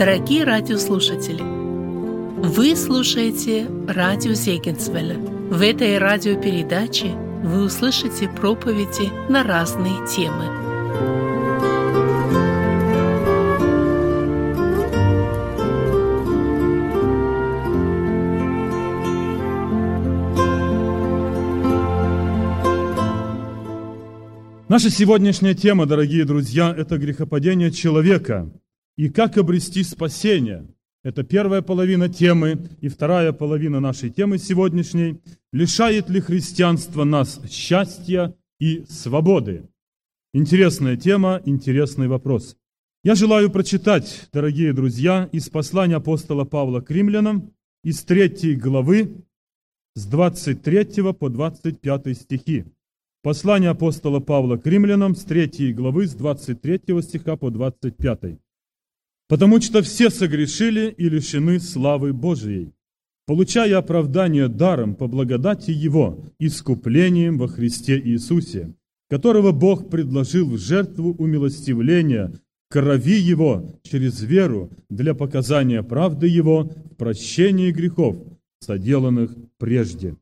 Дорогие радиослушатели, вы слушаете радио Зегенсвелля. В этой радиопередаче вы услышите проповеди на разные темы. Наша сегодняшняя тема, дорогие друзья, это грехопадение человека и как обрести спасение. Это первая половина темы и вторая половина нашей темы сегодняшней. Лишает ли христианство нас счастья и свободы? Интересная тема, интересный вопрос. Я желаю прочитать, дорогие друзья, из послания апостола Павла к римлянам, из третьей главы, с 23 по 25 стихи. Послание апостола Павла к римлянам с 3 главы, с 23 стиха по 25. «Потому что все согрешили и лишены славы Божией, получая оправдание даром по благодати Его, искуплением во Христе Иисусе, которого Бог предложил в жертву умилостивления крови Его через веру для показания правды Его в прощении грехов, соделанных прежде»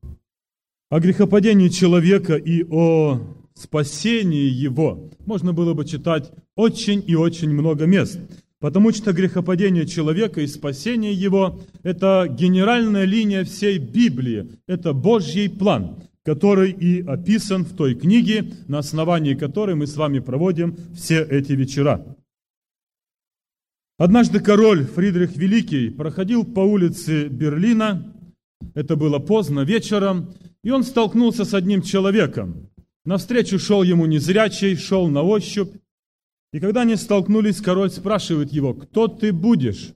о грехопадении человека и о спасении его можно было бы читать очень и очень много мест. Потому что грехопадение человека и спасение его – это генеральная линия всей Библии, это Божий план, который и описан в той книге, на основании которой мы с вами проводим все эти вечера. Однажды король Фридрих Великий проходил по улице Берлина, это было поздно вечером, и он столкнулся с одним человеком. Навстречу шел ему незрячий, шел на ощупь. И когда они столкнулись, король спрашивает его, кто ты будешь?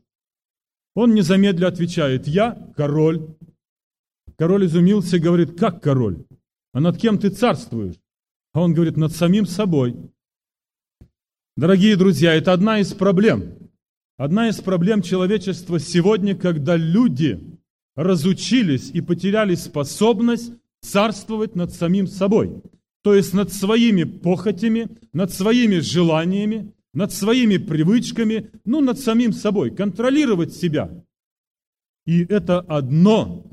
Он незамедля отвечает, я король. Король изумился и говорит, как король? А над кем ты царствуешь? А он говорит, над самим собой. Дорогие друзья, это одна из проблем. Одна из проблем человечества сегодня, когда люди разучились и потеряли способность царствовать над самим собой, то есть над своими похотями, над своими желаниями, над своими привычками, ну, над самим собой, контролировать себя. И это одно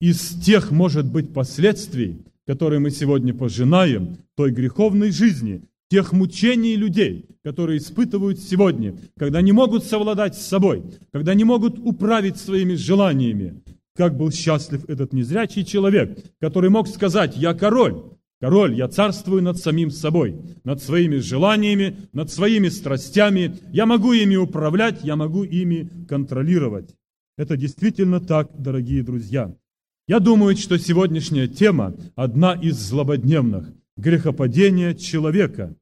из тех, может быть, последствий, которые мы сегодня пожинаем, той греховной жизни, тех мучений людей, которые испытывают сегодня, когда не могут совладать с собой, когда не могут управить своими желаниями, как был счастлив этот незрячий человек, который мог сказать, я король, король, я царствую над самим собой, над своими желаниями, над своими страстями, я могу ими управлять, я могу ими контролировать. Это действительно так, дорогие друзья. Я думаю, что сегодняшняя тема одна из злободневных – грехопадение человека.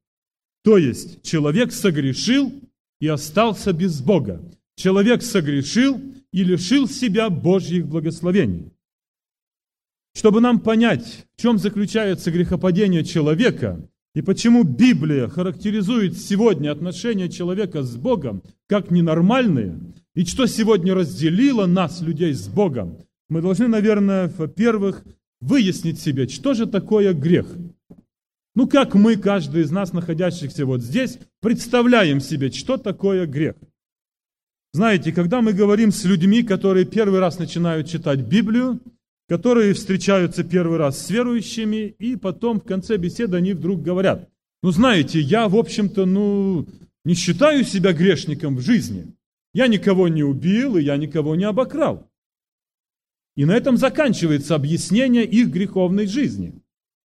То есть человек согрешил и остался без Бога. Человек согрешил и лишил себя Божьих благословений. Чтобы нам понять, в чем заключается грехопадение человека и почему Библия характеризует сегодня отношения человека с Богом как ненормальные, и что сегодня разделило нас, людей, с Богом, мы должны, наверное, во-первых, выяснить себе, что же такое грех. Ну, как мы, каждый из нас, находящихся вот здесь, представляем себе, что такое грех – знаете, когда мы говорим с людьми, которые первый раз начинают читать Библию, которые встречаются первый раз с верующими, и потом в конце беседы они вдруг говорят, ну знаете, я, в общем-то, ну, не считаю себя грешником в жизни. Я никого не убил, и я никого не обокрал. И на этом заканчивается объяснение их греховной жизни.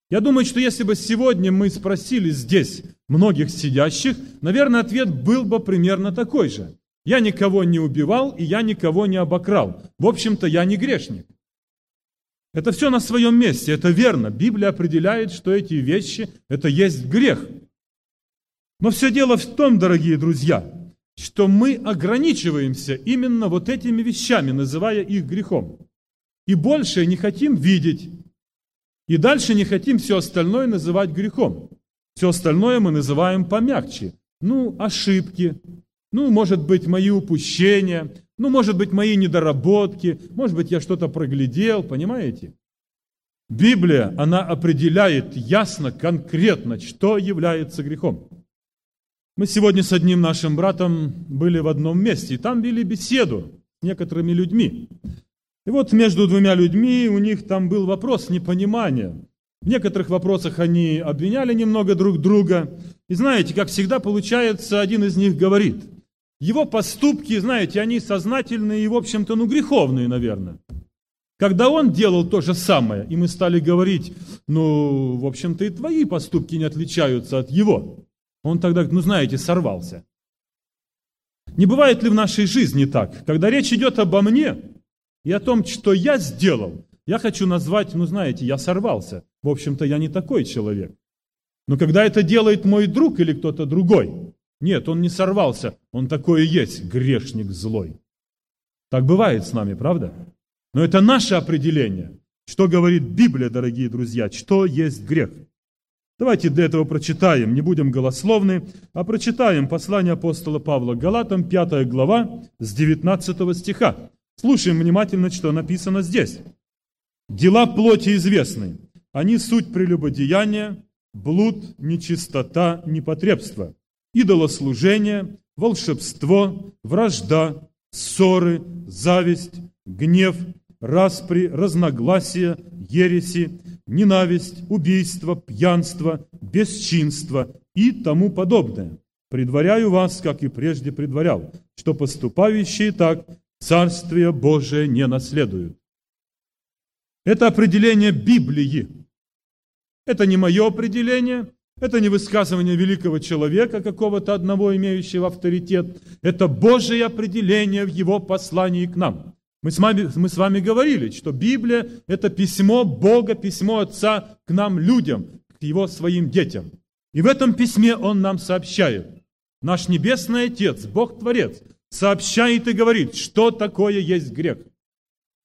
Я думаю, что если бы сегодня мы спросили здесь многих сидящих, наверное, ответ был бы примерно такой же. Я никого не убивал, и я никого не обокрал. В общем-то, я не грешник. Это все на своем месте, это верно. Библия определяет, что эти вещи – это есть грех. Но все дело в том, дорогие друзья, что мы ограничиваемся именно вот этими вещами, называя их грехом. И больше не хотим видеть. И дальше не хотим все остальное называть грехом. Все остальное мы называем помягче. Ну, ошибки, ну, может быть, мои упущения, ну, может быть, мои недоработки, может быть, я что-то проглядел, понимаете? Библия, она определяет ясно, конкретно, что является грехом. Мы сегодня с одним нашим братом были в одном месте, и там вели беседу с некоторыми людьми. И вот между двумя людьми у них там был вопрос непонимания. В некоторых вопросах они обвиняли немного друг друга. И знаете, как всегда получается, один из них говорит, его поступки, знаете, они сознательные и, в общем-то, ну, греховные, наверное. Когда он делал то же самое, и мы стали говорить, ну, в общем-то, и твои поступки не отличаются от его. Он тогда, ну, знаете, сорвался. Не бывает ли в нашей жизни так? Когда речь идет обо мне и о том, что я сделал, я хочу назвать, ну, знаете, я сорвался. В общем-то, я не такой человек. Но когда это делает мой друг или кто-то другой, нет, он не сорвался, он такой и есть, грешник злой. Так бывает с нами, правда? Но это наше определение. Что говорит Библия, дорогие друзья, что есть грех? Давайте для этого прочитаем, не будем голословны, а прочитаем послание апостола Павла Галатам, 5 глава, с 19 стиха. Слушаем внимательно, что написано здесь. «Дела плоти известны. Они суть прелюбодеяния, блуд, нечистота, непотребство, идолослужение, волшебство, вражда, ссоры, зависть, гнев, распри, разногласия, ереси, ненависть, убийство, пьянство, бесчинство и тому подобное. Предваряю вас, как и прежде предварял, что поступающие так Царствие Божие не наследуют. Это определение Библии. Это не мое определение, это не высказывание великого человека, какого-то одного имеющего авторитет. Это Божье определение в его послании к нам. Мы с, вами, мы с вами говорили, что Библия – это письмо Бога, письмо Отца к нам, людям, к Его своим детям. И в этом письме Он нам сообщает. Наш Небесный Отец, Бог-творец, сообщает и говорит, что такое есть грех.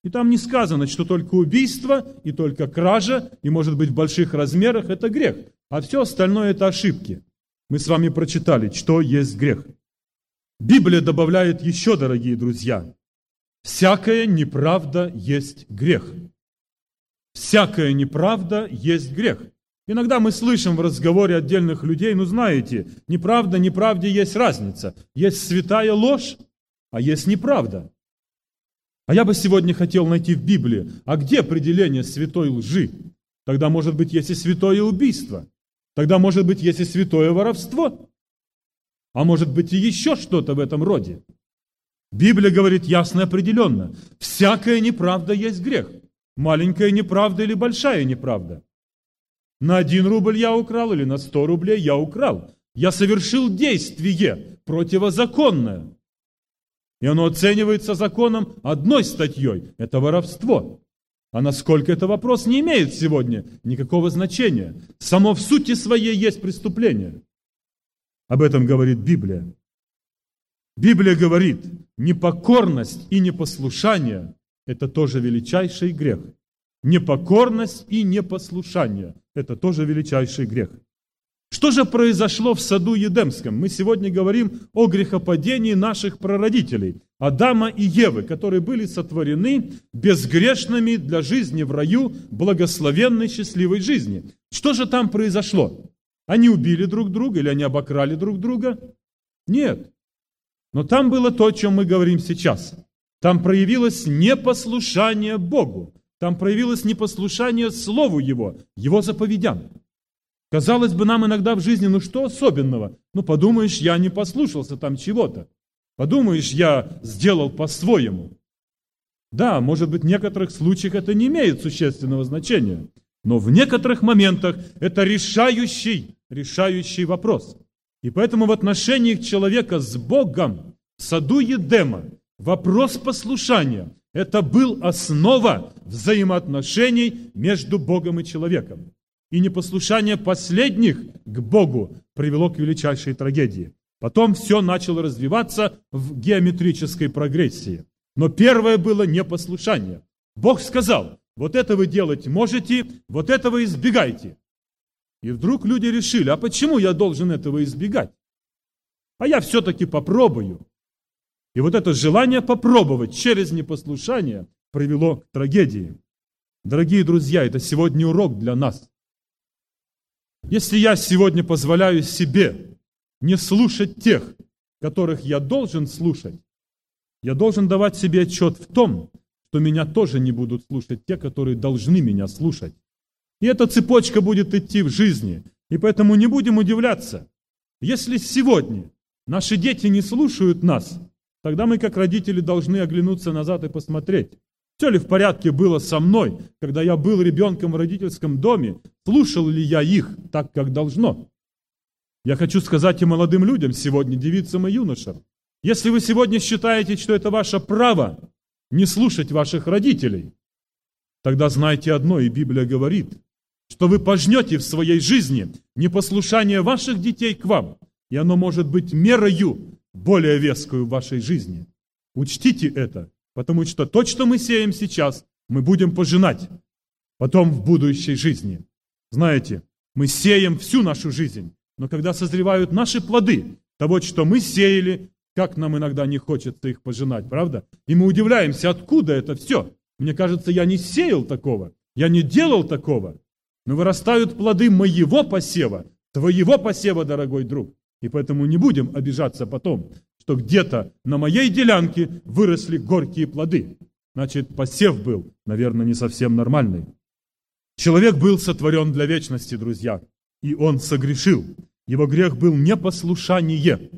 И там не сказано, что только убийство и только кража, и может быть в больших размерах – это грех, а все остальное – это ошибки. Мы с вами прочитали, что есть грех. Библия добавляет еще, дорогие друзья, всякая неправда есть грех. Всякая неправда есть грех. Иногда мы слышим в разговоре отдельных людей, ну знаете, неправда, неправде есть разница. Есть святая ложь, а есть неправда. А я бы сегодня хотел найти в Библии, а где определение святой лжи? Тогда, может быть, есть и святое убийство. Тогда, может быть, есть и святое воровство. А может быть, и еще что-то в этом роде. Библия говорит ясно и определенно. Всякая неправда есть грех. Маленькая неправда или большая неправда. На один рубль я украл или на сто рублей я украл. Я совершил действие противозаконное. И оно оценивается законом одной статьей. Это воровство. А насколько это вопрос не имеет сегодня никакого значения. Само в сути своей есть преступление. Об этом говорит Библия. Библия говорит, непокорность и непослушание – это тоже величайший грех. Непокорность и непослушание – это тоже величайший грех. Что же произошло в саду Едемском? Мы сегодня говорим о грехопадении наших прародителей, Адама и Евы, которые были сотворены безгрешными для жизни в раю, благословенной, счастливой жизни. Что же там произошло? Они убили друг друга или они обокрали друг друга? Нет. Но там было то, о чем мы говорим сейчас. Там проявилось непослушание Богу. Там проявилось непослушание Слову Его, Его заповедям. Казалось бы, нам иногда в жизни, ну что особенного? Ну подумаешь, я не послушался там чего-то. Подумаешь, я сделал по-своему. Да, может быть, в некоторых случаях это не имеет существенного значения. Но в некоторых моментах это решающий, решающий вопрос. И поэтому в отношении человека с Богом в саду Едема вопрос послушания – это был основа взаимоотношений между Богом и человеком. И непослушание последних к Богу привело к величайшей трагедии. Потом все начало развиваться в геометрической прогрессии. Но первое было непослушание. Бог сказал, вот это вы делать можете, вот этого избегайте. И вдруг люди решили, а почему я должен этого избегать? А я все-таки попробую. И вот это желание попробовать через непослушание привело к трагедии. Дорогие друзья, это сегодня урок для нас. Если я сегодня позволяю себе не слушать тех, которых я должен слушать, я должен давать себе отчет в том, что меня тоже не будут слушать те, которые должны меня слушать. И эта цепочка будет идти в жизни. И поэтому не будем удивляться. Если сегодня наши дети не слушают нас, тогда мы как родители должны оглянуться назад и посмотреть, все ли в порядке было со мной, когда я был ребенком в родительском доме, слушал ли я их так, как должно. Я хочу сказать и молодым людям сегодня, девицам и юношам, если вы сегодня считаете, что это ваше право не слушать ваших родителей, тогда знайте одно, и Библия говорит, что вы пожнете в своей жизни непослушание ваших детей к вам, и оно может быть мерою более вескую в вашей жизни. Учтите это, потому что то, что мы сеем сейчас, мы будем пожинать потом в будущей жизни. Знаете, мы сеем всю нашу жизнь, но когда созревают наши плоды, того, что мы сеяли, как нам иногда не хочется их пожинать, правда? И мы удивляемся, откуда это все. Мне кажется, я не сеял такого, я не делал такого. Но вырастают плоды моего посева, твоего посева, дорогой друг. И поэтому не будем обижаться потом, что где-то на моей делянке выросли горькие плоды. Значит, посев был, наверное, не совсем нормальный. Человек был сотворен для вечности, друзья, и он согрешил. Его грех был непослушание.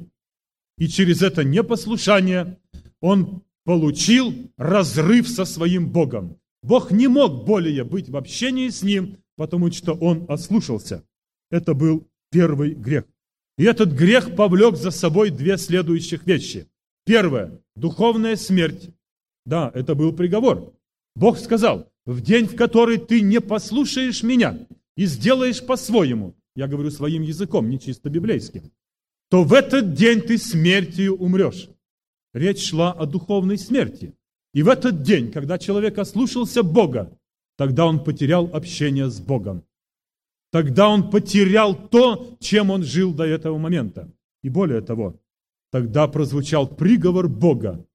И через это непослушание он получил разрыв со своим Богом. Бог не мог более быть в общении с ним, потому что он ослушался. Это был первый грех. И этот грех повлек за собой две следующих вещи. Первое – духовная смерть. Да, это был приговор. Бог сказал, в день, в который ты не послушаешь меня и сделаешь по-своему, я говорю своим языком, не чисто библейским, то в этот день ты смертью умрешь. Речь шла о духовной смерти. И в этот день, когда человек ослушался Бога, тогда он потерял общение с Богом. Тогда он потерял то, чем он жил до этого момента. И более того, тогда прозвучал приговор Бога,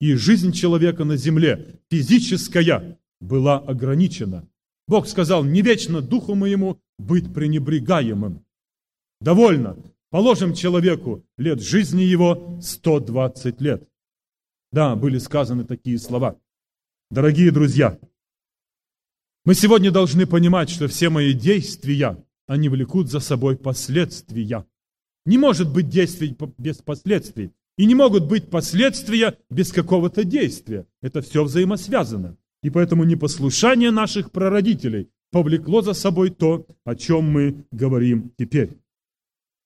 и жизнь человека на земле, физическая, была ограничена. Бог сказал, не вечно духу моему быть пренебрегаемым. Довольно, Положим человеку лет жизни его 120 лет. Да, были сказаны такие слова. Дорогие друзья, мы сегодня должны понимать, что все мои действия, они влекут за собой последствия. Не может быть действий без последствий. И не могут быть последствия без какого-то действия. Это все взаимосвязано. И поэтому непослушание наших прародителей повлекло за собой то, о чем мы говорим теперь.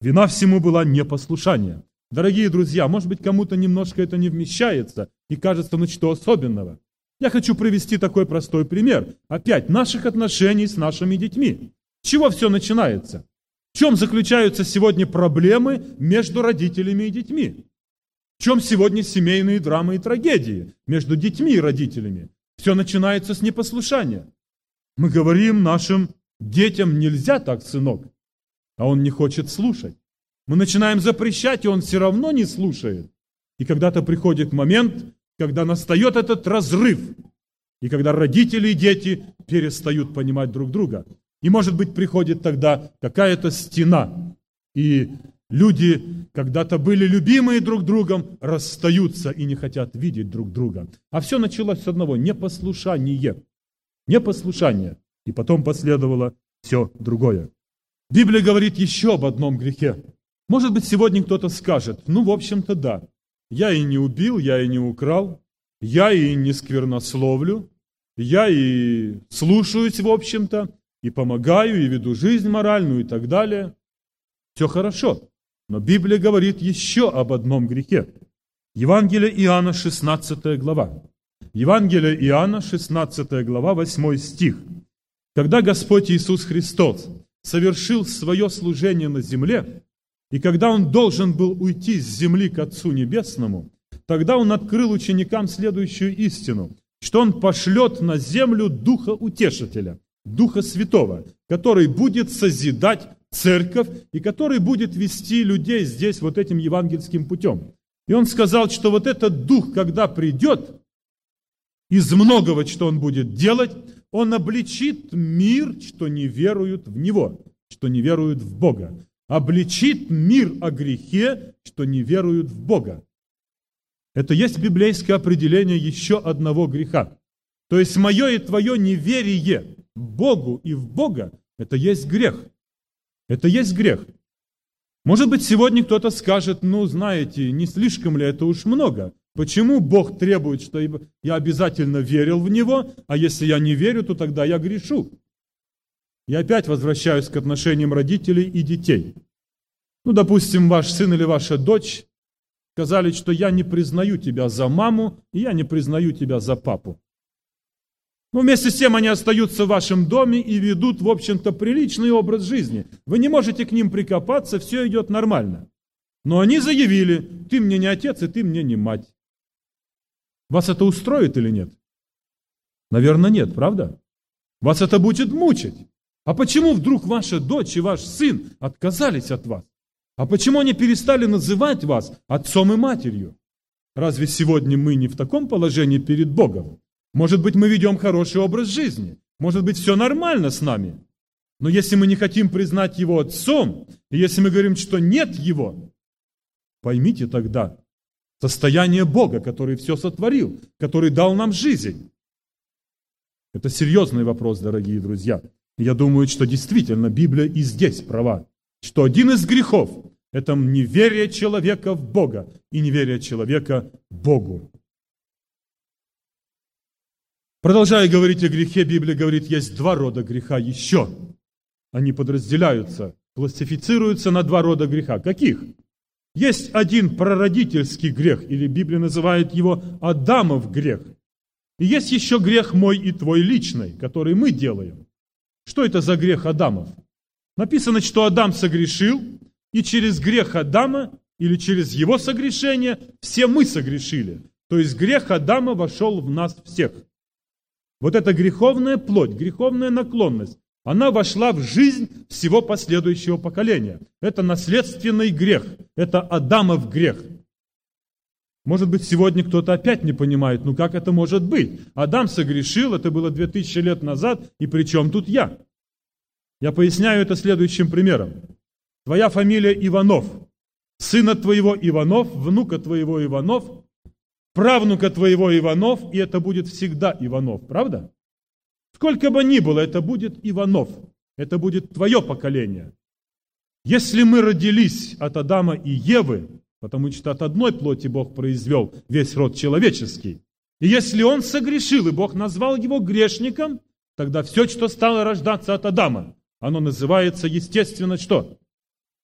Вина всему была непослушание. Дорогие друзья, может быть, кому-то немножко это не вмещается и кажется, ну что особенного. Я хочу привести такой простой пример. Опять, наших отношений с нашими детьми. С чего все начинается? В чем заключаются сегодня проблемы между родителями и детьми? В чем сегодня семейные драмы и трагедии между детьми и родителями? Все начинается с непослушания. Мы говорим нашим детям, нельзя так, сынок а он не хочет слушать. Мы начинаем запрещать, и он все равно не слушает. И когда-то приходит момент, когда настает этот разрыв, и когда родители и дети перестают понимать друг друга. И, может быть, приходит тогда какая-то стена, и люди, когда-то были любимые друг другом, расстаются и не хотят видеть друг друга. А все началось с одного – непослушание. Непослушание. И потом последовало все другое. Библия говорит еще об одном грехе. Может быть, сегодня кто-то скажет, ну, в общем-то, да. Я и не убил, я и не украл, я и не сквернословлю, я и слушаюсь, в общем-то, и помогаю, и веду жизнь моральную и так далее. Все хорошо. Но Библия говорит еще об одном грехе. Евангелие Иоанна, 16 глава. Евангелие Иоанна, 16 глава, 8 стих. Когда Господь Иисус Христос совершил свое служение на земле, и когда он должен был уйти с земли к Отцу Небесному, тогда он открыл ученикам следующую истину, что он пошлет на землю Духа Утешителя, Духа Святого, который будет созидать церковь и который будет вести людей здесь вот этим евангельским путем. И он сказал, что вот этот Дух, когда придет, из многого, что он будет делать, он обличит мир, что не веруют в Него, что не веруют в Бога. Обличит мир о грехе, что не веруют в Бога. Это есть библейское определение еще одного греха. То есть мое и твое неверие Богу и в Бога – это есть грех. Это есть грех. Может быть, сегодня кто-то скажет, ну, знаете, не слишком ли это уж много? Почему Бог требует, что я обязательно верил в Него, а если я не верю, то тогда я грешу? Я опять возвращаюсь к отношениям родителей и детей. Ну, допустим, ваш сын или ваша дочь сказали, что я не признаю тебя за маму, и я не признаю тебя за папу. Но вместе с тем они остаются в вашем доме и ведут, в общем-то, приличный образ жизни. Вы не можете к ним прикопаться, все идет нормально. Но они заявили, ты мне не отец, и ты мне не мать. Вас это устроит или нет? Наверное, нет, правда? Вас это будет мучить. А почему вдруг ваша дочь и ваш сын отказались от вас? А почему они перестали называть вас отцом и матерью? Разве сегодня мы не в таком положении перед Богом? Может быть, мы ведем хороший образ жизни. Может быть, все нормально с нами. Но если мы не хотим признать Его Отцом, и если мы говорим, что нет Его, поймите тогда состояние Бога, который все сотворил, который дал нам жизнь. Это серьезный вопрос, дорогие друзья. Я думаю, что действительно Библия и здесь права, что один из грехов – это неверие человека в Бога и неверие человека Богу. Продолжая говорить о грехе, Библия говорит, есть два рода греха еще. Они подразделяются, классифицируются на два рода греха. Каких? Есть один прародительский грех, или Библия называет его Адамов грех. И есть еще грех мой и твой личный, который мы делаем. Что это за грех Адамов? Написано, что Адам согрешил, и через грех Адама или через его согрешение все мы согрешили. То есть грех Адама вошел в нас всех – вот эта греховная плоть, греховная наклонность, она вошла в жизнь всего последующего поколения. Это наследственный грех, это Адамов грех. Может быть, сегодня кто-то опять не понимает, ну как это может быть? Адам согрешил, это было 2000 лет назад, и при чем тут я? Я поясняю это следующим примером. Твоя фамилия Иванов, сына твоего Иванов, внука твоего Иванов, правнука твоего Иванов, и это будет всегда Иванов, правда? Сколько бы ни было, это будет Иванов, это будет твое поколение. Если мы родились от Адама и Евы, потому что от одной плоти Бог произвел весь род человеческий, и если он согрешил, и Бог назвал его грешником, тогда все, что стало рождаться от Адама, оно называется, естественно, что?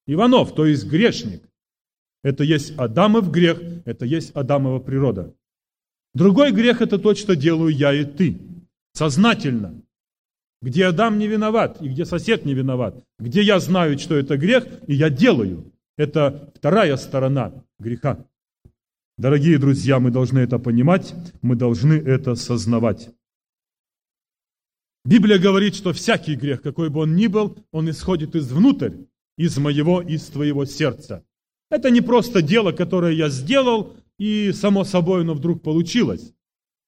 Иванов, то есть грешник. Это есть Адамов грех, это есть Адамова природа. Другой грех – это то, что делаю я и ты. Сознательно. Где Адам не виноват, и где сосед не виноват. Где я знаю, что это грех, и я делаю. Это вторая сторона греха. Дорогие друзья, мы должны это понимать, мы должны это сознавать. Библия говорит, что всякий грех, какой бы он ни был, он исходит из внутрь, из моего, из твоего сердца. Это не просто дело, которое я сделал, и само собой оно вдруг получилось.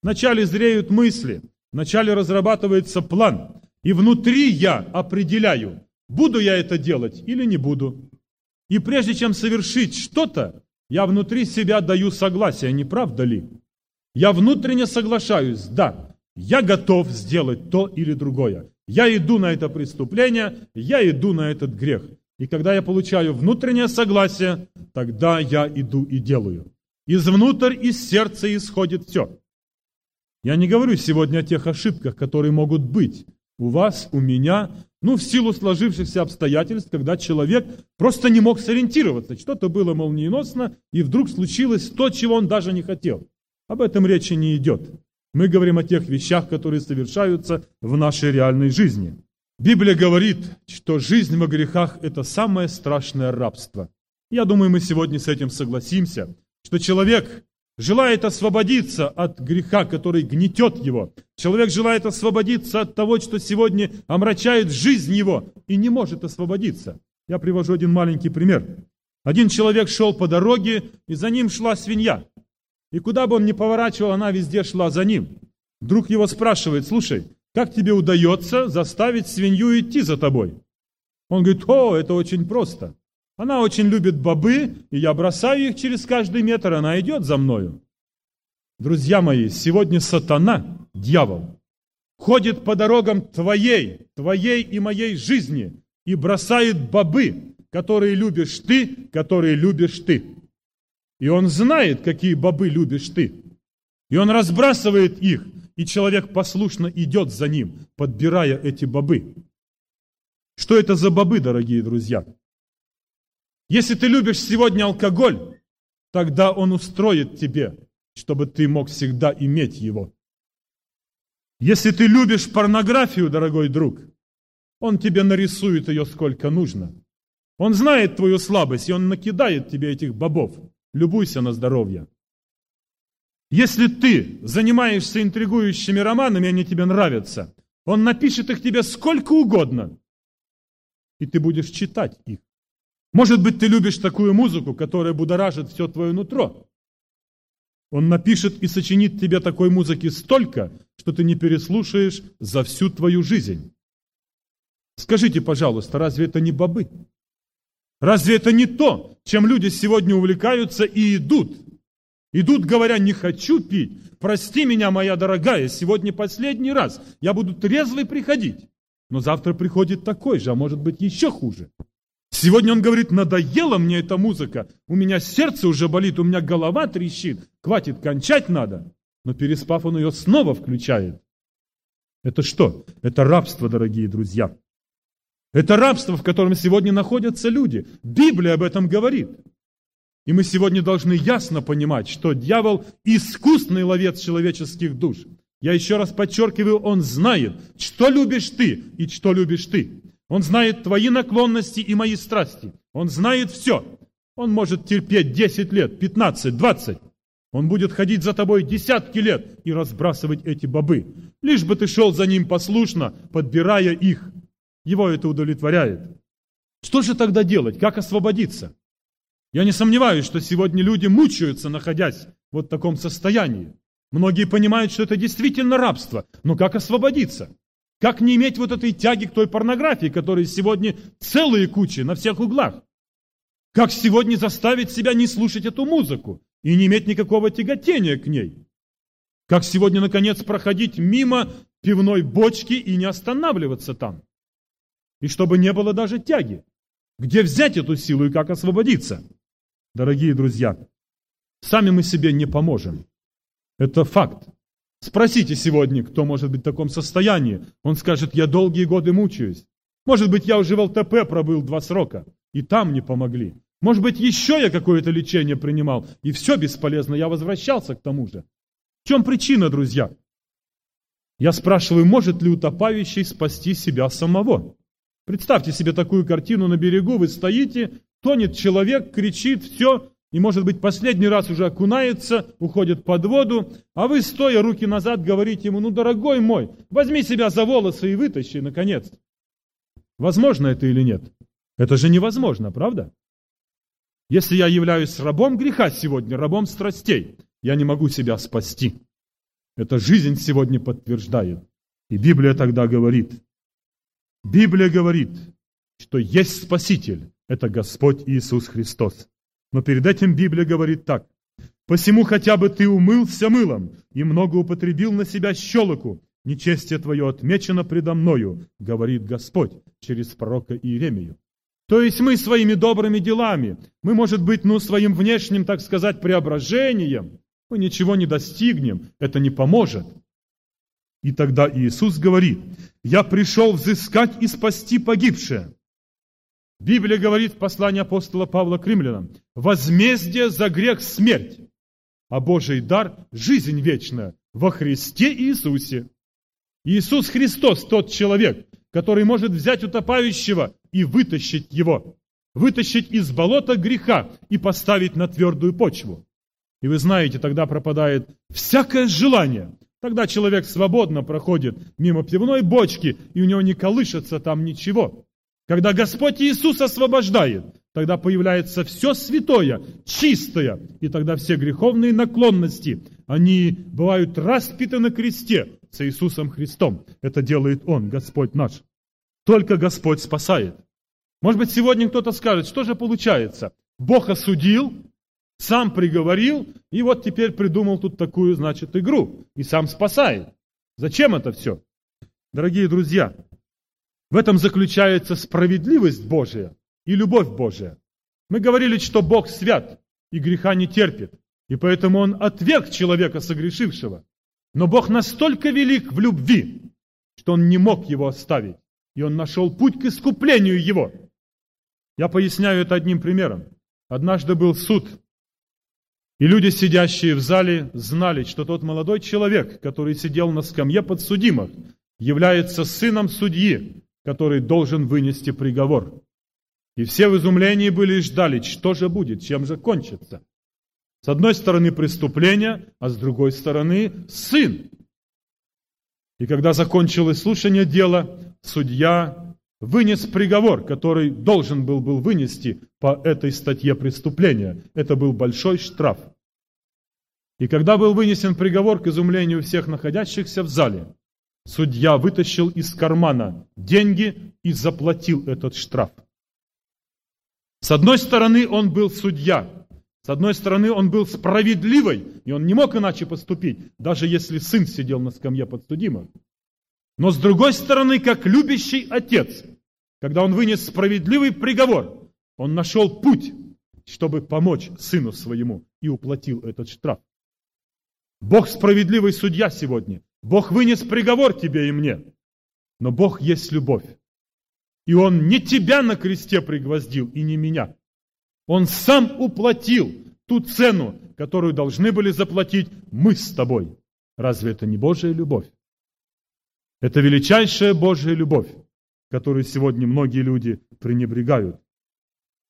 Вначале зреют мысли, вначале разрабатывается план, и внутри я определяю, буду я это делать или не буду. И прежде чем совершить что-то, я внутри себя даю согласие, не правда ли? Я внутренне соглашаюсь, да, я готов сделать то или другое. Я иду на это преступление, я иду на этот грех. И когда я получаю внутреннее согласие, тогда я иду и делаю. Из внутрь, из сердца исходит все. Я не говорю сегодня о тех ошибках, которые могут быть у вас, у меня, ну, в силу сложившихся обстоятельств, когда человек просто не мог сориентироваться. Что-то было молниеносно, и вдруг случилось то, чего он даже не хотел. Об этом речи не идет. Мы говорим о тех вещах, которые совершаются в нашей реальной жизни. Библия говорит, что жизнь во грехах – это самое страшное рабство. Я думаю, мы сегодня с этим согласимся, что человек желает освободиться от греха, который гнетет его. Человек желает освободиться от того, что сегодня омрачает жизнь его, и не может освободиться. Я привожу один маленький пример. Один человек шел по дороге, и за ним шла свинья. И куда бы он ни поворачивал, она везде шла за ним. Друг его спрашивает, слушай, как тебе удается заставить свинью идти за тобой? Он говорит, о, это очень просто. Она очень любит бобы, и я бросаю их через каждый метр, она идет за мною. Друзья мои, сегодня сатана, дьявол, ходит по дорогам твоей, твоей и моей жизни и бросает бобы, которые любишь ты, которые любишь ты. И он знает, какие бобы любишь ты. И он разбрасывает их, и человек послушно идет за ним, подбирая эти бобы. Что это за бобы, дорогие друзья? Если ты любишь сегодня алкоголь, тогда он устроит тебе, чтобы ты мог всегда иметь его. Если ты любишь порнографию, дорогой друг, он тебе нарисует ее сколько нужно. Он знает твою слабость, и он накидает тебе этих бобов. Любуйся на здоровье. Если ты занимаешься интригующими романами, они тебе нравятся, он напишет их тебе сколько угодно, и ты будешь читать их. Может быть, ты любишь такую музыку, которая будоражит все твое нутро. Он напишет и сочинит тебе такой музыки столько, что ты не переслушаешь за всю твою жизнь. Скажите, пожалуйста, разве это не бобы? Разве это не то, чем люди сегодня увлекаются и идут? Идут, говоря, не хочу пить, прости меня, моя дорогая, сегодня последний раз, я буду трезвый приходить. Но завтра приходит такой же, а может быть еще хуже. Сегодня он говорит, надоела мне эта музыка, у меня сердце уже болит, у меня голова трещит, хватит, кончать надо. Но переспав, он ее снова включает. Это что? Это рабство, дорогие друзья. Это рабство, в котором сегодня находятся люди. Библия об этом говорит. И мы сегодня должны ясно понимать, что дьявол – искусный ловец человеческих душ. Я еще раз подчеркиваю, он знает, что любишь ты и что любишь ты. Он знает твои наклонности и мои страсти. Он знает все. Он может терпеть 10 лет, 15, 20. Он будет ходить за тобой десятки лет и разбрасывать эти бобы. Лишь бы ты шел за ним послушно, подбирая их. Его это удовлетворяет. Что же тогда делать? Как освободиться? Я не сомневаюсь, что сегодня люди мучаются, находясь в вот таком состоянии. Многие понимают, что это действительно рабство. Но как освободиться? Как не иметь вот этой тяги к той порнографии, которой сегодня целые кучи на всех углах? Как сегодня заставить себя не слушать эту музыку и не иметь никакого тяготения к ней? Как сегодня, наконец, проходить мимо пивной бочки и не останавливаться там? И чтобы не было даже тяги. Где взять эту силу и как освободиться? Дорогие друзья, сами мы себе не поможем. Это факт. Спросите сегодня, кто может быть в таком состоянии. Он скажет, я долгие годы мучаюсь. Может быть, я уже в ЛТП пробыл два срока, и там не помогли. Может быть, еще я какое-то лечение принимал, и все бесполезно, я возвращался к тому же. В чем причина, друзья? Я спрашиваю, может ли утопающий спасти себя самого? Представьте себе такую картину на берегу, вы стоите, тонет человек, кричит, все, и, может быть, последний раз уже окунается, уходит под воду, а вы, стоя руки назад, говорите ему, ну, дорогой мой, возьми себя за волосы и вытащи, наконец. Возможно это или нет? Это же невозможно, правда? Если я являюсь рабом греха сегодня, рабом страстей, я не могу себя спасти. Это жизнь сегодня подтверждает. И Библия тогда говорит, Библия говорит, что есть Спаситель, это Господь Иисус Христос. Но перед этим Библия говорит так. «Посему хотя бы ты умылся мылом и много употребил на себя щелоку, нечестие твое отмечено предо мною, говорит Господь через пророка Иеремию». То есть мы своими добрыми делами, мы, может быть, ну, своим внешним, так сказать, преображением, мы ничего не достигнем, это не поможет. И тогда Иисус говорит, «Я пришел взыскать и спасти погибшее». Библия говорит в послании апостола Павла к римлянам, «Возмездие за грех – смерть, а Божий дар – жизнь вечная во Христе Иисусе». Иисус Христос – тот человек, который может взять утопающего и вытащить его, вытащить из болота греха и поставить на твердую почву. И вы знаете, тогда пропадает всякое желание. Тогда человек свободно проходит мимо пивной бочки, и у него не колышется там ничего. Когда Господь Иисус освобождает, тогда появляется все святое, чистое, и тогда все греховные наклонности, они бывают распиты на кресте с Иисусом Христом. Это делает Он, Господь наш. Только Господь спасает. Может быть, сегодня кто-то скажет, что же получается? Бог осудил, сам приговорил, и вот теперь придумал тут такую, значит, игру, и сам спасает. Зачем это все? Дорогие друзья, в этом заключается справедливость Божия и любовь Божия. Мы говорили, что Бог свят и греха не терпит, и поэтому Он отверг человека согрешившего. Но Бог настолько велик в любви, что Он не мог его оставить, и Он нашел путь к искуплению его. Я поясняю это одним примером. Однажды был суд, и люди, сидящие в зале, знали, что тот молодой человек, который сидел на скамье подсудимых, является сыном судьи, который должен вынести приговор. И все в изумлении были и ждали, что же будет, чем же кончится. С одной стороны преступление, а с другой стороны сын. И когда закончилось слушание дела, судья вынес приговор, который должен был, был вынести по этой статье преступления. Это был большой штраф. И когда был вынесен приговор к изумлению всех находящихся в зале, судья вытащил из кармана деньги и заплатил этот штраф. С одной стороны, он был судья. С одной стороны, он был справедливый, и он не мог иначе поступить, даже если сын сидел на скамье подсудимых. Но с другой стороны, как любящий отец, когда он вынес справедливый приговор, он нашел путь, чтобы помочь сыну своему и уплатил этот штраф. Бог справедливый судья сегодня. Бог вынес приговор тебе и мне. Но Бог есть любовь. И Он не тебя на кресте пригвоздил, и не меня. Он сам уплатил ту цену, которую должны были заплатить мы с тобой. Разве это не Божья любовь? Это величайшая Божья любовь, которую сегодня многие люди пренебрегают.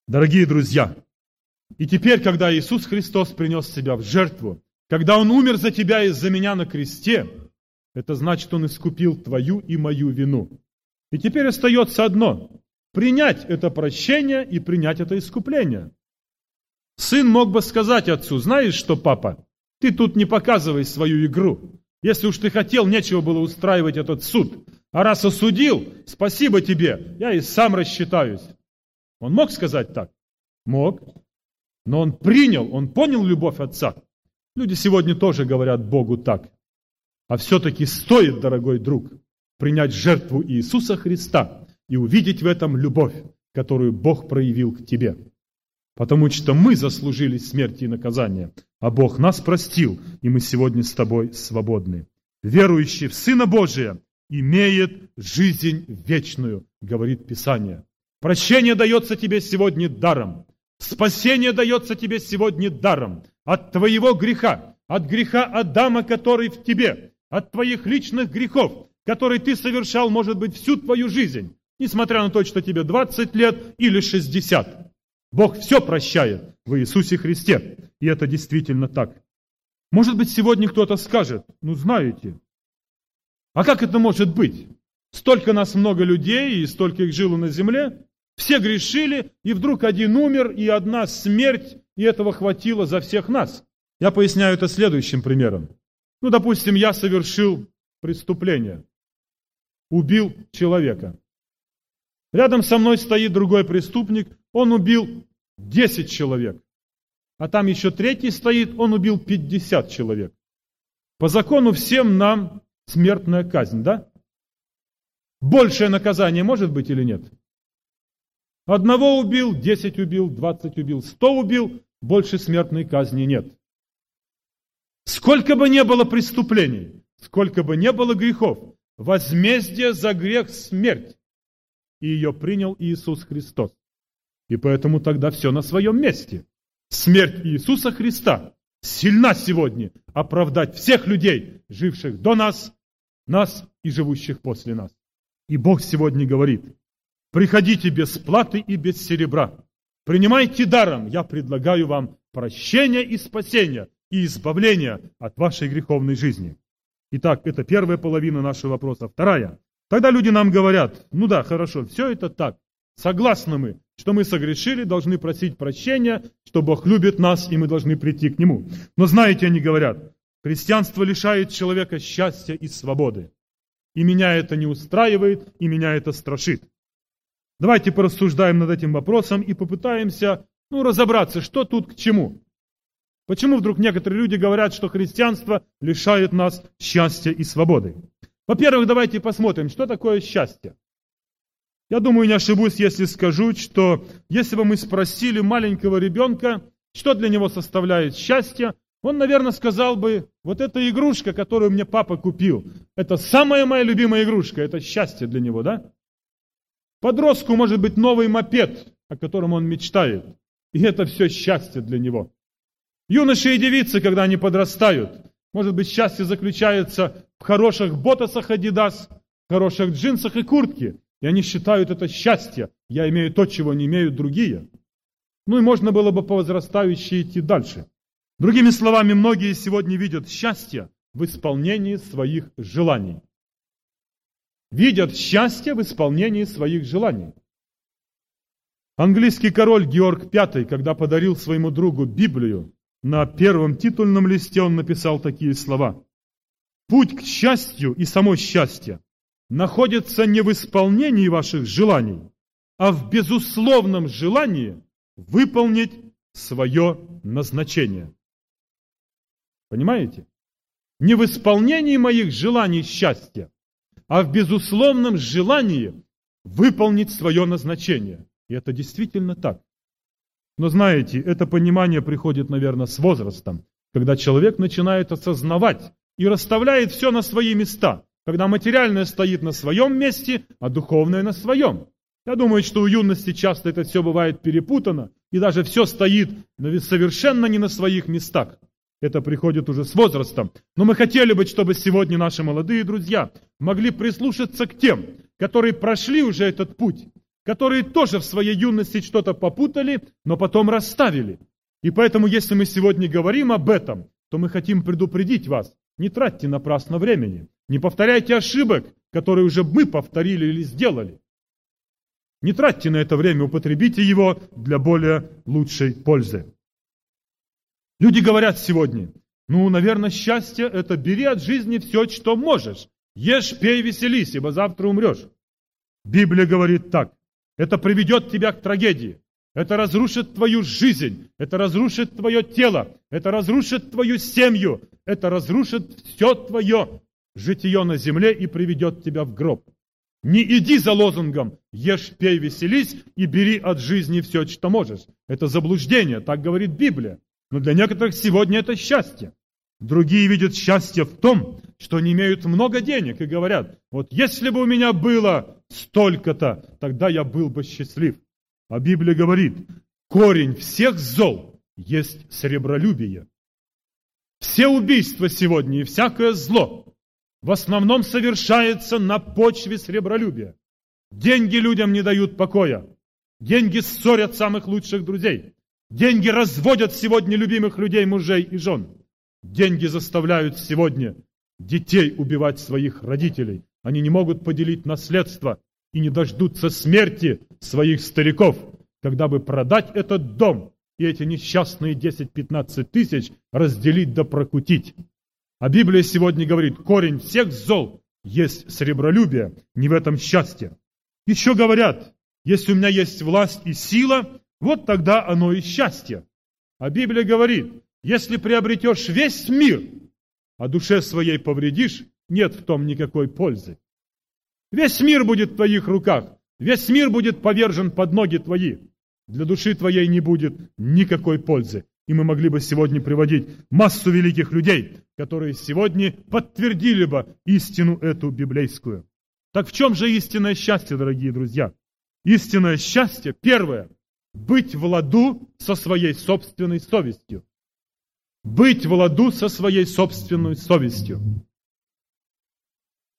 Дорогие друзья, и теперь, когда Иисус Христос принес себя в жертву, когда Он умер за тебя и за меня на кресте, это значит, Он искупил твою и мою вину. И теперь остается одно – принять это прощение и принять это искупление. Сын мог бы сказать отцу, знаешь что, папа, ты тут не показывай свою игру. Если уж ты хотел, нечего было устраивать этот суд. А раз осудил, спасибо тебе, я и сам рассчитаюсь. Он мог сказать так? Мог. Но он принял, он понял любовь отца. Люди сегодня тоже говорят Богу так. А все-таки стоит, дорогой друг, принять жертву Иисуса Христа и увидеть в этом любовь, которую Бог проявил к тебе. Потому что мы заслужили смерти и наказания, а Бог нас простил, и мы сегодня с тобой свободны. Верующий в Сына Божия имеет жизнь вечную, говорит Писание. Прощение дается тебе сегодня даром. Спасение дается тебе сегодня даром. От твоего греха, от греха Адама, который в тебе, от твоих личных грехов, которые ты совершал, может быть, всю твою жизнь, несмотря на то, что тебе 20 лет или 60. Бог все прощает в Иисусе Христе. И это действительно так. Может быть, сегодня кто-то скажет, ну знаете, а как это может быть? Столько нас много людей, и столько их жило на земле, все грешили, и вдруг один умер, и одна смерть, и этого хватило за всех нас. Я поясняю это следующим примером. Ну, допустим, я совершил преступление, убил человека. Рядом со мной стоит другой преступник, он убил 10 человек. А там еще третий стоит, он убил 50 человек. По закону всем нам смертная казнь, да? Большее наказание может быть или нет? Одного убил, 10 убил, 20 убил, 100 убил, больше смертной казни нет. Сколько бы ни было преступлений, сколько бы ни было грехов, возмездие за грех – смерть. И ее принял Иисус Христос. И поэтому тогда все на своем месте. Смерть Иисуса Христа сильна сегодня оправдать всех людей, живших до нас, нас и живущих после нас. И Бог сегодня говорит, приходите без платы и без серебра. Принимайте даром, я предлагаю вам прощение и спасение и избавления от вашей греховной жизни. Итак, это первая половина нашего вопроса. Вторая. Тогда люди нам говорят, ну да, хорошо, все это так. Согласны мы, что мы согрешили, должны просить прощения, что Бог любит нас, и мы должны прийти к Нему. Но знаете, они говорят, христианство лишает человека счастья и свободы. И меня это не устраивает, и меня это страшит. Давайте порассуждаем над этим вопросом и попытаемся ну, разобраться, что тут к чему. Почему вдруг некоторые люди говорят, что христианство лишает нас счастья и свободы? Во-первых, давайте посмотрим, что такое счастье. Я думаю, не ошибусь, если скажу, что если бы мы спросили маленького ребенка, что для него составляет счастье, он, наверное, сказал бы, вот эта игрушка, которую мне папа купил, это самая моя любимая игрушка, это счастье для него, да? Подростку может быть новый мопед, о котором он мечтает, и это все счастье для него. Юноши и девицы, когда они подрастают, может быть, счастье заключается в хороших ботасах Adidas, в хороших джинсах и куртке, и они считают это счастье. Я имею то, чего не имеют другие. Ну и можно было бы по возрастающей идти дальше. Другими словами, многие сегодня видят счастье в исполнении своих желаний. Видят счастье в исполнении своих желаний. Английский король Георг V, когда подарил своему другу Библию, на первом титульном листе он написал такие слова. «Путь к счастью и само счастье находится не в исполнении ваших желаний, а в безусловном желании выполнить свое назначение». Понимаете? Не в исполнении моих желаний счастья, а в безусловном желании выполнить свое назначение. И это действительно так. Но знаете, это понимание приходит, наверное, с возрастом, когда человек начинает осознавать и расставляет все на свои места, когда материальное стоит на своем месте, а духовное на своем. Я думаю, что у юности часто это все бывает перепутано, и даже все стоит совершенно не на своих местах. Это приходит уже с возрастом. Но мы хотели бы, чтобы сегодня наши молодые друзья могли прислушаться к тем, которые прошли уже этот путь, которые тоже в своей юности что-то попутали, но потом расставили. И поэтому, если мы сегодня говорим об этом, то мы хотим предупредить вас. Не тратьте напрасно времени. Не повторяйте ошибок, которые уже мы повторили или сделали. Не тратьте на это время, употребите его для более лучшей пользы. Люди говорят сегодня, ну, наверное, счастье – это бери от жизни все, что можешь. Ешь, пей, веселись, ибо завтра умрешь. Библия говорит так. Это приведет тебя к трагедии. Это разрушит твою жизнь. Это разрушит твое тело. Это разрушит твою семью. Это разрушит все твое житие на земле и приведет тебя в гроб. Не иди за лозунгом «Ешь, пей, веселись и бери от жизни все, что можешь». Это заблуждение, так говорит Библия. Но для некоторых сегодня это счастье. Другие видят счастье в том, что они имеют много денег и говорят, вот если бы у меня было столько-то, тогда я был бы счастлив. А Библия говорит, корень всех зол есть сребролюбие. Все убийства сегодня и всякое зло в основном совершается на почве сребролюбия. Деньги людям не дают покоя. Деньги ссорят самых лучших друзей. Деньги разводят сегодня любимых людей, мужей и жен. Деньги заставляют сегодня детей убивать своих родителей. Они не могут поделить наследство и не дождутся смерти своих стариков, когда бы продать этот дом и эти несчастные 10-15 тысяч разделить да прокутить. А Библия сегодня говорит, корень всех зол есть сребролюбие, не в этом счастье. Еще говорят, если у меня есть власть и сила, вот тогда оно и счастье. А Библия говорит, если приобретешь весь мир, а душе своей повредишь, нет в том никакой пользы. Весь мир будет в твоих руках, весь мир будет повержен под ноги твои. Для души твоей не будет никакой пользы. И мы могли бы сегодня приводить массу великих людей, которые сегодня подтвердили бы истину эту библейскую. Так в чем же истинное счастье, дорогие друзья? Истинное счастье, первое – быть в ладу со своей собственной совестью. Быть в ладу со своей собственной совестью.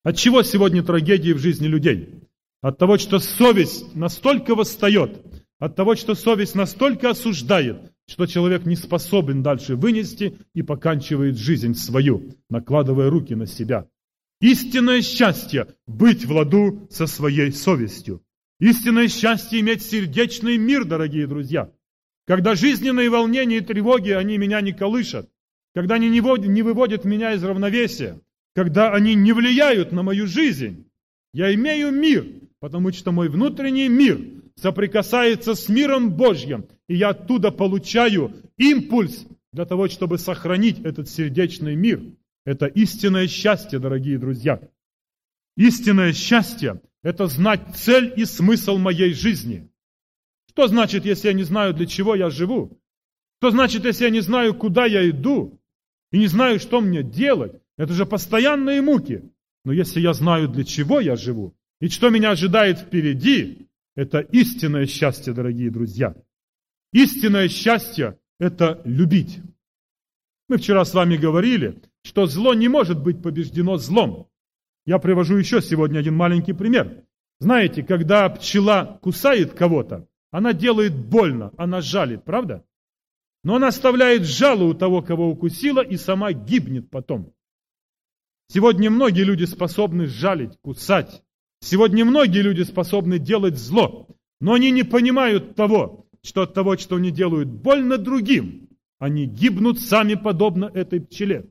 От чего сегодня трагедии в жизни людей? От того, что совесть настолько восстает, от того, что совесть настолько осуждает, что человек не способен дальше вынести и поканчивает жизнь свою, накладывая руки на себя. Истинное счастье – быть в ладу со своей совестью. Истинное счастье иметь сердечный мир, дорогие друзья. Когда жизненные волнения и тревоги, они меня не колышат. Когда они не выводят меня из равновесия. Когда они не влияют на мою жизнь. Я имею мир. потому что мой внутренний мир соприкасается с миром Божьим, и я оттуда получаю импульс для того, чтобы сохранить этот сердечный мир. Это истинное счастье, дорогие друзья. Истинное счастье – это знать цель и смысл моей жизни. Что значит, если я не знаю, для чего я живу? Что значит, если я не знаю, куда я иду? И не знаю, что мне делать? Это же постоянные муки. Но если я знаю, для чего я живу, и что меня ожидает впереди, это истинное счастье, дорогие друзья. Истинное счастье – это любить. Мы вчера с вами говорили, что зло не может быть побеждено злом. Я привожу еще сегодня один маленький пример. Знаете, когда пчела кусает кого-то, она делает больно, она жалит, правда? Но она оставляет жало у того, кого укусила, и сама гибнет потом. Сегодня многие люди способны жалить, кусать. Сегодня многие люди способны делать зло. Но они не понимают того, что от того, что они делают больно другим, они гибнут сами подобно этой пчеле.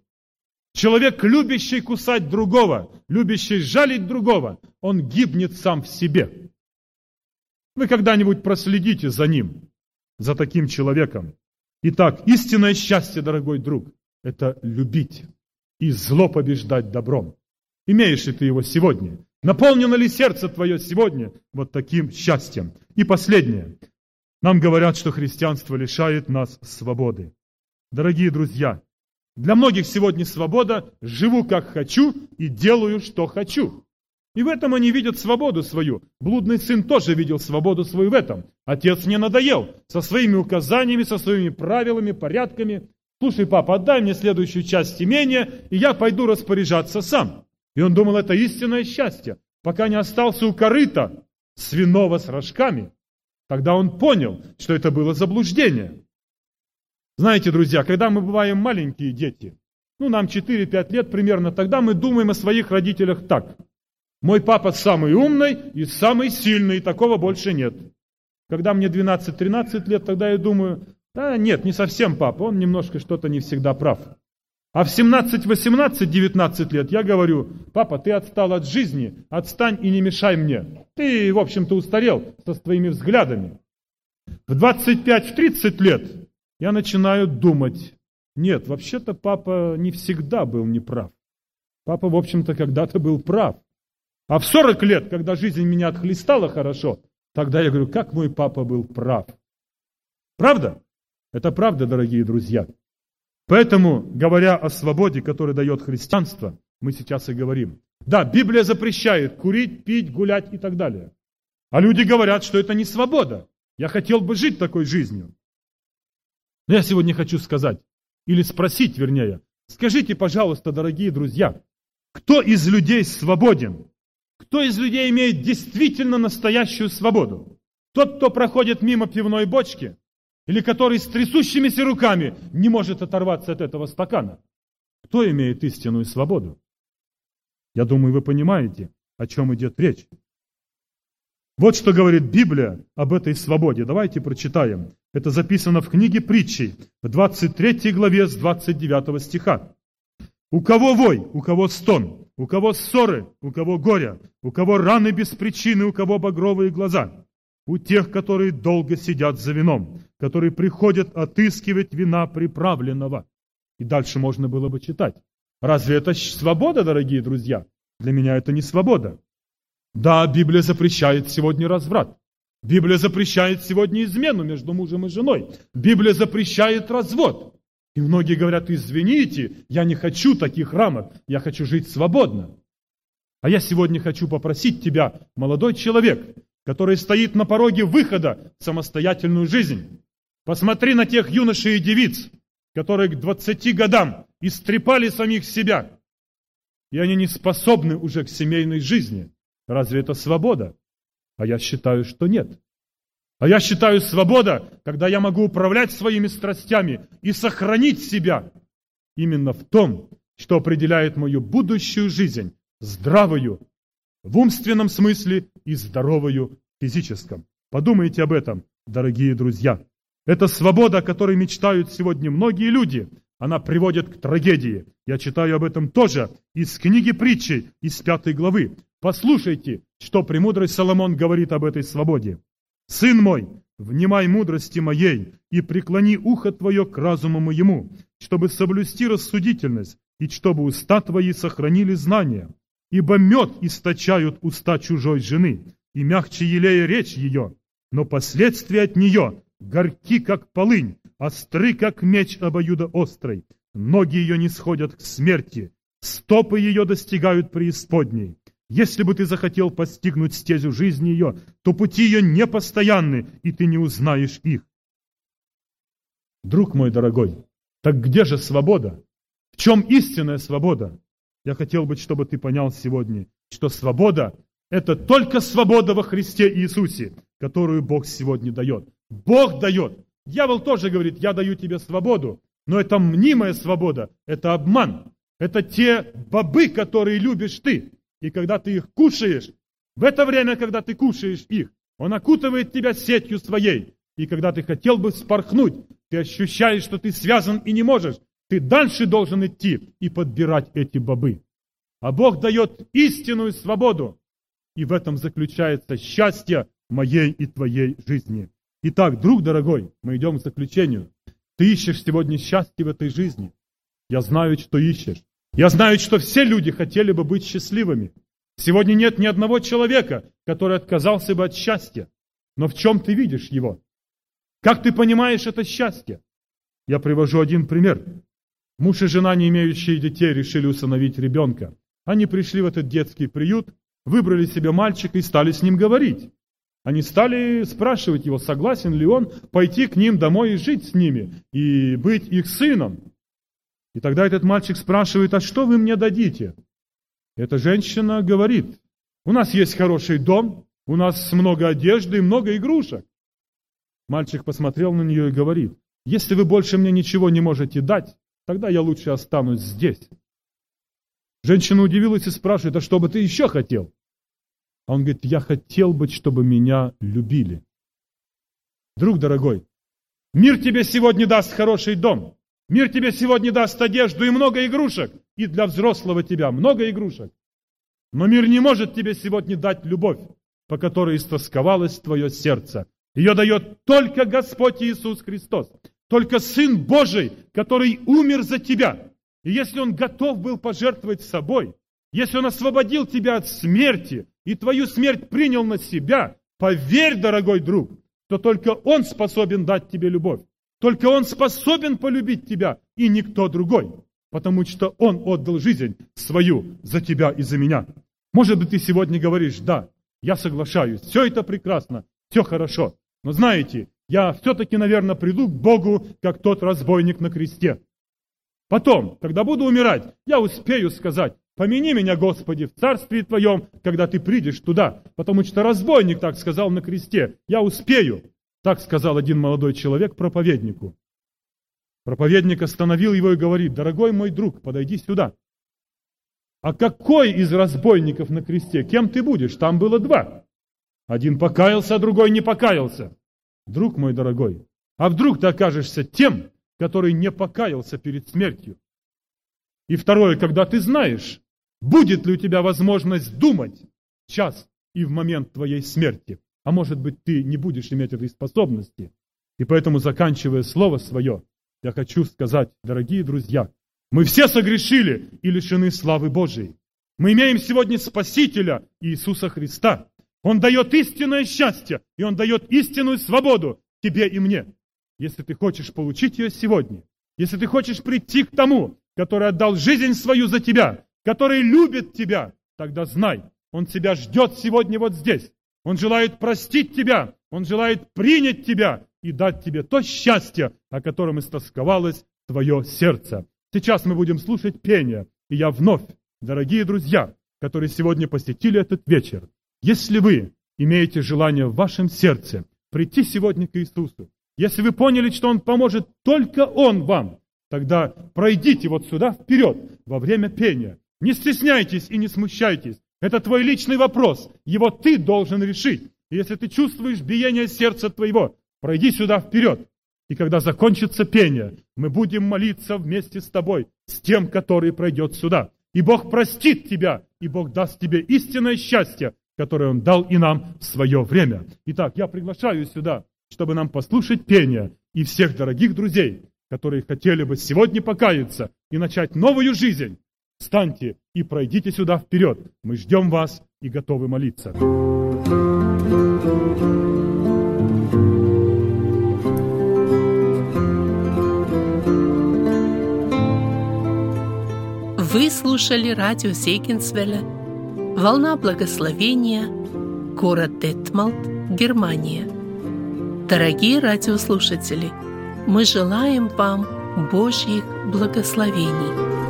Человек, любящий кусать другого, любящий жалить другого, он гибнет сам в себе. Вы когда-нибудь проследите за ним, за таким человеком. Итак, истинное счастье, дорогой друг, это любить и зло побеждать добром. Имеешь ли ты его сегодня? Наполнено ли сердце твое сегодня вот таким счастьем? И последнее. Нам говорят, что христианство лишает нас свободы. Дорогие друзья, для многих сегодня свобода – живу как хочу и делаю, что хочу. И в этом они видят свободу свою. Блудный сын тоже видел свободу свою в этом. Отец мне надоел со своими указаниями, со своими правилами, порядками. Слушай, папа, отдай мне следующую часть имения, и я пойду распоряжаться сам. И он думал, это истинное счастье, пока не остался у корыта свиного с рожками. Тогда он понял, что это было заблуждение. Знаете, друзья, когда мы бываем маленькие дети, ну, нам 4-5 лет примерно, тогда мы думаем о своих родителях так. Мой папа самый умный и самый сильный, и такого больше нет. Когда мне 12-13 лет, тогда я думаю, да нет, не совсем папа, он немножко что-то не всегда прав. А в 17, 18, 19 лет я говорю, папа, ты отстал от жизни, отстань и не мешай мне. Ты, в общем-то, устарел со своими взглядами. В 25, в 30 лет я начинаю думать, нет, вообще-то папа не всегда был неправ. Папа, в общем-то, когда-то был прав. А в 40 лет, когда жизнь меня отхлестала хорошо, тогда я говорю, как мой папа был прав. Правда? Это правда, дорогие друзья. Поэтому, говоря о свободе, которую дает христианство, мы сейчас и говорим. Да, Библия запрещает курить, пить, гулять и так далее. А люди говорят, что это не свобода. Я хотел бы жить такой жизнью. Но я сегодня хочу сказать, или спросить, вернее, скажите, пожалуйста, дорогие друзья, кто из людей свободен? Кто из людей имеет действительно настоящую свободу? Тот, кто проходит мимо пивной бочки, или который с трясущимися руками не может оторваться от этого стакана? Кто имеет истинную свободу? Я думаю, вы понимаете, о чем идет речь. Вот что говорит Библия об этой свободе. Давайте прочитаем. Это записано в книге притчей, в 23 главе с 29 стиха. У кого вой, у кого стон, у кого ссоры, у кого горе, у кого раны без причины, у кого багровые глаза. У тех, которые долго сидят за вином, которые приходят отыскивать вина приправленного. И дальше можно было бы читать. Разве это свобода, дорогие друзья? Для меня это не свобода. Да, Библия запрещает сегодня разврат. Библия запрещает сегодня измену между мужем и женой. Библия запрещает развод. И многие говорят, извините, я не хочу таких рамок, я хочу жить свободно. А я сегодня хочу попросить тебя, молодой человек, который стоит на пороге выхода в самостоятельную жизнь. Посмотри на тех юношей и девиц, которые к 20 годам истрепали самих себя, и они не способны уже к семейной жизни. Разве это свобода? А я считаю, что нет. А я считаю свобода, когда я могу управлять своими страстями и сохранить себя именно в том, что определяет мою будущую жизнь, здравую в умственном смысле и здоровую в физическом. Подумайте об этом, дорогие друзья. Это свобода, о которой мечтают сегодня многие люди. Она приводит к трагедии. Я читаю об этом тоже из книги притчи, из пятой главы. Послушайте, что премудрый Соломон говорит об этой свободе. «Сын мой, внимай мудрости моей и преклони ухо твое к разуму моему, чтобы соблюсти рассудительность и чтобы уста твои сохранили знания. Ибо мед источают уста чужой жены, и мягче елея речь ее, но последствия от нее горьки, как полынь, остры, как меч обоюдоострый. Ноги ее не сходят к смерти, стопы ее достигают преисподней. Если бы ты захотел постигнуть стезю жизни ее, то пути ее непостоянны, и ты не узнаешь их. Друг мой дорогой, так где же свобода? В чем истинная свобода? Я хотел бы, чтобы ты понял сегодня, что свобода – это только свобода во Христе Иисусе, которую Бог сегодня дает. Бог дает. Дьявол тоже говорит, я даю тебе свободу, но это мнимая свобода, это обман. Это те бобы, которые любишь ты. И когда ты их кушаешь, в это время, когда ты кушаешь их, он окутывает тебя сетью своей. И когда ты хотел бы спорхнуть, ты ощущаешь, что ты связан и не можешь. Ты дальше должен идти и подбирать эти бобы. А Бог дает истинную свободу. И в этом заключается счастье моей и твоей жизни. Итак, друг дорогой, мы идем к заключению. Ты ищешь сегодня счастье в этой жизни. Я знаю, что ищешь. Я знаю, что все люди хотели бы быть счастливыми. Сегодня нет ни одного человека, который отказался бы от счастья. Но в чем ты видишь его? Как ты понимаешь это счастье? Я привожу один пример. Муж и жена, не имеющие детей, решили усыновить ребенка. Они пришли в этот детский приют, выбрали себе мальчика и стали с ним говорить. Они стали спрашивать его, согласен ли он пойти к ним домой и жить с ними, и быть их сыном. И тогда этот мальчик спрашивает, а что вы мне дадите? Эта женщина говорит, у нас есть хороший дом, у нас много одежды и много игрушек. Мальчик посмотрел на нее и говорит, если вы больше мне ничего не можете дать, тогда я лучше останусь здесь. Женщина удивилась и спрашивает, а что бы ты еще хотел? А он говорит, я хотел бы, чтобы меня любили. Друг дорогой, мир тебе сегодня даст хороший дом, Мир тебе сегодня даст одежду и много игрушек. И для взрослого тебя много игрушек. Но мир не может тебе сегодня дать любовь, по которой истосковалось твое сердце. Ее дает только Господь Иисус Христос. Только Сын Божий, который умер за тебя. И если Он готов был пожертвовать собой, если Он освободил тебя от смерти, и твою смерть принял на себя, поверь, дорогой друг, то только Он способен дать тебе любовь. Только Он способен полюбить тебя, и никто другой, потому что Он отдал жизнь свою за тебя и за меня. Может быть, ты сегодня говоришь, да, я соглашаюсь, все это прекрасно, все хорошо. Но знаете, я все-таки, наверное, приду к Богу, как тот разбойник на кресте. Потом, когда буду умирать, я успею сказать, помяни меня, Господи, в царстве Твоем, когда Ты придешь туда, потому что разбойник так сказал на кресте, я успею. Так сказал один молодой человек проповеднику. Проповедник остановил его и говорит, дорогой мой друг, подойди сюда. А какой из разбойников на кресте? Кем ты будешь? Там было два. Один покаялся, а другой не покаялся. Друг мой дорогой, а вдруг ты окажешься тем, который не покаялся перед смертью? И второе, когда ты знаешь, будет ли у тебя возможность думать час и в момент твоей смерти. А может быть, ты не будешь иметь этой способности. И поэтому, заканчивая слово свое, я хочу сказать, дорогие друзья, мы все согрешили и лишены славы Божией. Мы имеем сегодня Спасителя Иисуса Христа. Он дает истинное счастье, и Он дает истинную свободу тебе и мне. Если ты хочешь получить ее сегодня, если ты хочешь прийти к тому, который отдал жизнь свою за тебя, который любит тебя, тогда знай, Он тебя ждет сегодня вот здесь. Он желает простить тебя, Он желает принять тебя и дать тебе то счастье, о котором истосковалось твое сердце. Сейчас мы будем слушать пение, и я вновь, дорогие друзья, которые сегодня посетили этот вечер, если вы имеете желание в вашем сердце прийти сегодня к Иисусу, если вы поняли, что Он поможет только Он вам, тогда пройдите вот сюда вперед во время пения. Не стесняйтесь и не смущайтесь. Это твой личный вопрос. Его ты должен решить. Если ты чувствуешь биение сердца твоего, пройди сюда вперед. И когда закончится пение, мы будем молиться вместе с тобой, с тем, который пройдет сюда. и Бог простит тебя, и Бог даст тебе истинное счастье, которое Он дал и нам в свое время. Итак, я приглашаю сюда, чтобы нам послушать пение и всех дорогих друзей, которые хотели бы сегодня покаяться и начать новую жизнь. Встаньте и пройдите сюда вперед. Мы ждем вас и готовы молиться. Вы слушали радио Сейкинсвелля «Волна благословения», город Детмалт, Германия. Дорогие радиослушатели, мы желаем вам Божьих благословений.